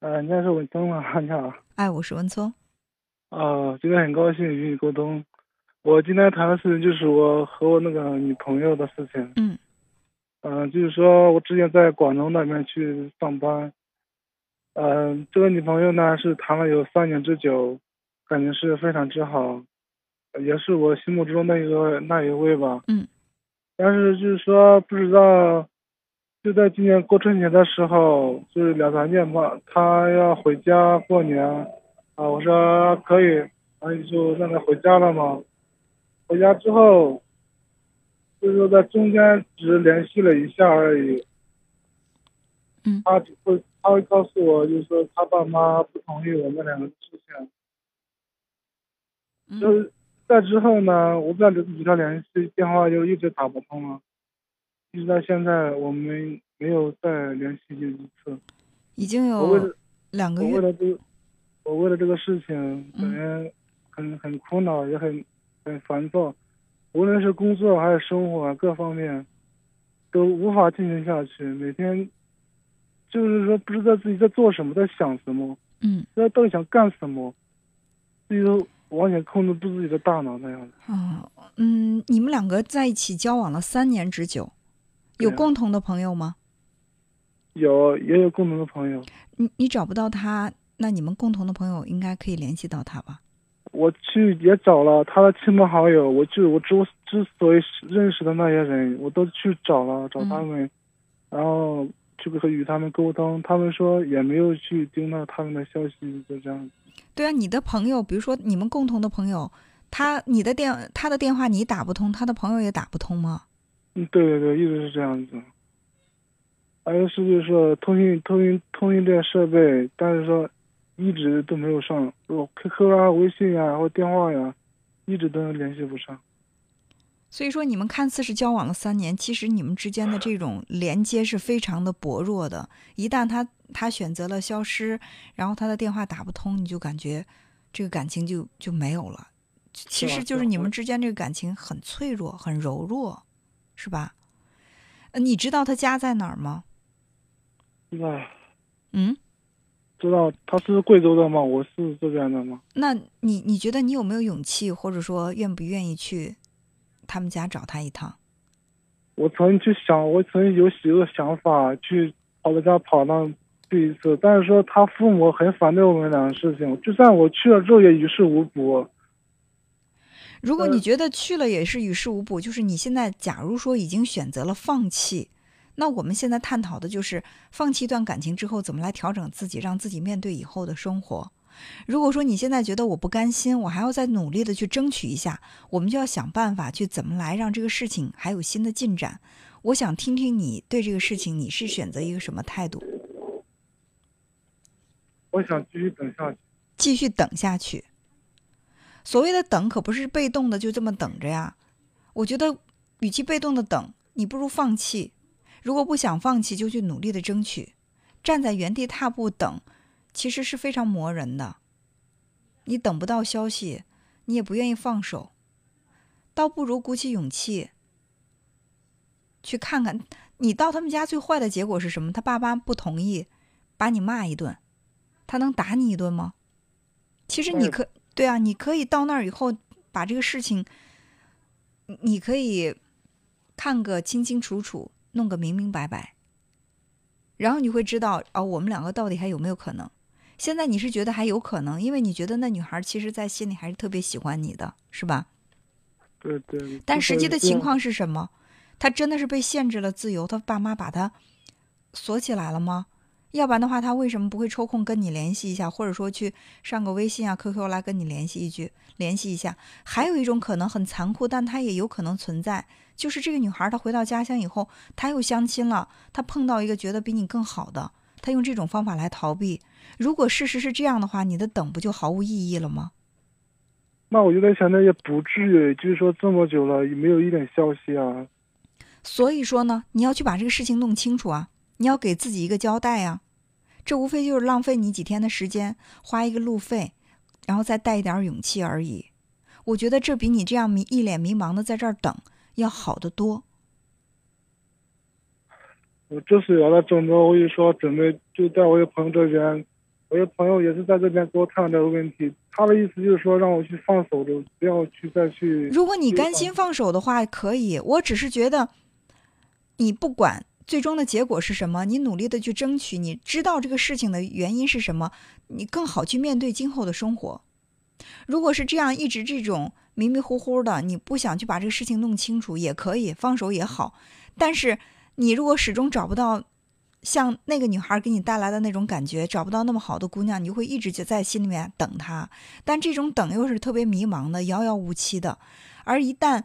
呃，你好，是文聪吗？你好。哎，我是文聪。啊，今天很高兴与你沟通。我今天谈的事情就是我和我那个女朋友的事情。嗯。嗯，就是说我之前在广东那边去上班。嗯，这个女朋友呢是谈了有三年之久，感情是非常之好，也是我心目中的一个那一位吧。嗯。但是就是说不知道。就在今年过春节的时候，就是两三天吧，他要回家过年，啊，我说可以，然后就让他回家了嘛。回家之后，就是说在中间只联系了一下而已。嗯。他只会他会告诉我，就是说他爸妈不同意我们两个的事情。嗯。就是在之后呢，我再与他联系，电话就一直打不通了。一直到现在，我们没有再联系过一次。已经有两个月。我为了这，我为了这个事情，感觉很很苦恼，也很很烦躁。无论是工作还是生活各方面，都无法进行下去。每天就是说，不知道自己在做什么，在想什么。嗯。不知道到底想干什么，自己都完全控制不住自己的大脑那样的。啊，嗯，你们两个在一起交往了三年之久。有共同的朋友吗？有，也有共同的朋友。你你找不到他，那你们共同的朋友应该可以联系到他吧？我去也找了他的亲朋好友，我去我之之所以认识的那些人，我都去找了，找他们，然后去和与他们沟通，他们说也没有去听到他们的消息，就这样。对啊，你的朋友，比如说你们共同的朋友，他你的电他的电话你打不通，他的朋友也打不通吗？嗯，对对对，一直是这样子。还有是就是说通讯通讯通讯这些设备，但是说一直都没有上，我 QQ 啊、微信呀或电话呀，一直都联系不上。所以说，你们看似是交往了三年，其实你们之间的这种连接是非常的薄弱的。一旦他他选择了消失，然后他的电话打不通，你就感觉这个感情就就没有了。其实就是你们之间这个感情很脆弱，很柔弱。是吧？呃，你知道他家在哪儿吗？知道。嗯，知道。他是贵州的吗？我是这边的吗？那你你觉得你有没有勇气，或者说愿不愿意去他们家找他一趟？我曾经去想，我曾经有几个想法去跑他家跑那去一次，但是说他父母很反对我们两个事情，就算我去了之后也于事无补。如果你觉得去了也是于事无补，就是你现在假如说已经选择了放弃，那我们现在探讨的就是放弃一段感情之后怎么来调整自己，让自己面对以后的生活。如果说你现在觉得我不甘心，我还要再努力的去争取一下，我们就要想办法去怎么来让这个事情还有新的进展。我想听听你对这个事情你是选择一个什么态度？我想继续等下去。继续等下去。所谓的等，可不是被动的就这么等着呀。我觉得，与其被动的等，你不如放弃。如果不想放弃，就去努力的争取。站在原地踏步等，其实是非常磨人的。你等不到消息，你也不愿意放手，倒不如鼓起勇气去看看。你到他们家最坏的结果是什么？他爸妈不同意，把你骂一顿，他能打你一顿吗？其实你可。对啊，你可以到那儿以后把这个事情，你可以看个清清楚楚，弄个明明白白，然后你会知道哦，我们两个到底还有没有可能？现在你是觉得还有可能，因为你觉得那女孩其实在心里还是特别喜欢你的，是吧？对对。但实际的情况是什么？她真的是被限制了自由，她爸妈把她锁起来了吗？要不然的话，他为什么不会抽空跟你联系一下，或者说去上个微信啊、QQ 来跟你联系一句、联系一下？还有一种可能很残酷，但它也有可能存在，就是这个女孩她回到家乡以后，她又相亲了，她碰到一个觉得比你更好的，她用这种方法来逃避。如果事实是这样的话，你的等不就毫无意义了吗？那我就在想，那也不至于，就是说这么久了也没有一点消息啊。所以说呢，你要去把这个事情弄清楚啊。你要给自己一个交代呀，这无非就是浪费你几天的时间，花一个路费，然后再带一点勇气而已。我觉得这比你这样迷一脸迷茫的在这儿等要好得多。我这次来了郑州，我就说准备就在我一朋友这边我有朋友也是在这边给我谈这个问题，他的意思就是说让我去放手的，不要去再去。如果你甘心放手的话，可以。我只是觉得，你不管最终的结果是什么，你努力的去争取，你知道这个事情的原因是什么，你更好去面对今后的生活。如果是这样，一直这种迷迷糊糊的，你不想去把这个事情弄清楚，也可以放手也好。但是你如果始终找不到。像那个女孩给你带来的那种感觉，找不到那么好的姑娘，你就会一直就在心里面等她。但这种等又是特别迷茫的、遥遥无期的。而一旦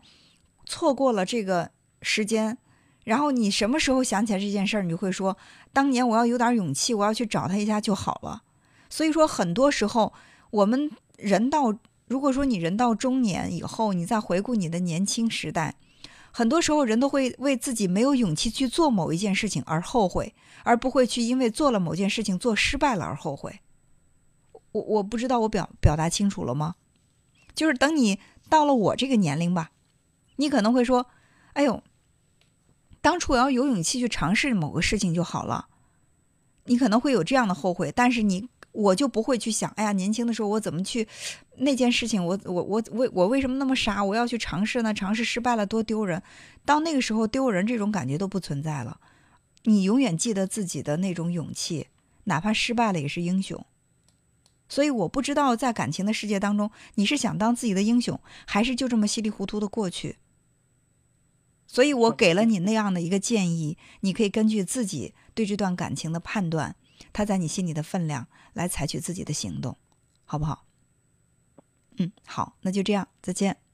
错过了这个时间，然后你什么时候想起来这件事儿，你就会说：当年我要有点勇气，我要去找他一下就好了。所以说，很多时候我们人到，如果说你人到中年以后，你再回顾你的年轻时代。很多时候，人都会为自己没有勇气去做某一件事情而后悔，而不会去因为做了某件事情做失败了而后悔。我我不知道我表表达清楚了吗？就是等你到了我这个年龄吧，你可能会说：“哎呦，当初我要有勇气去尝试某个事情就好了。”你可能会有这样的后悔，但是你。我就不会去想，哎呀，年轻的时候我怎么去那件事情，我我我为我为什么那么傻？我要去尝试呢？尝试失败了多丢人！到那个时候，丢人这种感觉都不存在了。你永远记得自己的那种勇气，哪怕失败了也是英雄。所以我不知道在感情的世界当中，你是想当自己的英雄，还是就这么稀里糊涂的过去？所以我给了你那样的一个建议，你可以根据自己对这段感情的判断。他在你心里的分量，来采取自己的行动，好不好？嗯，好，那就这样，再见。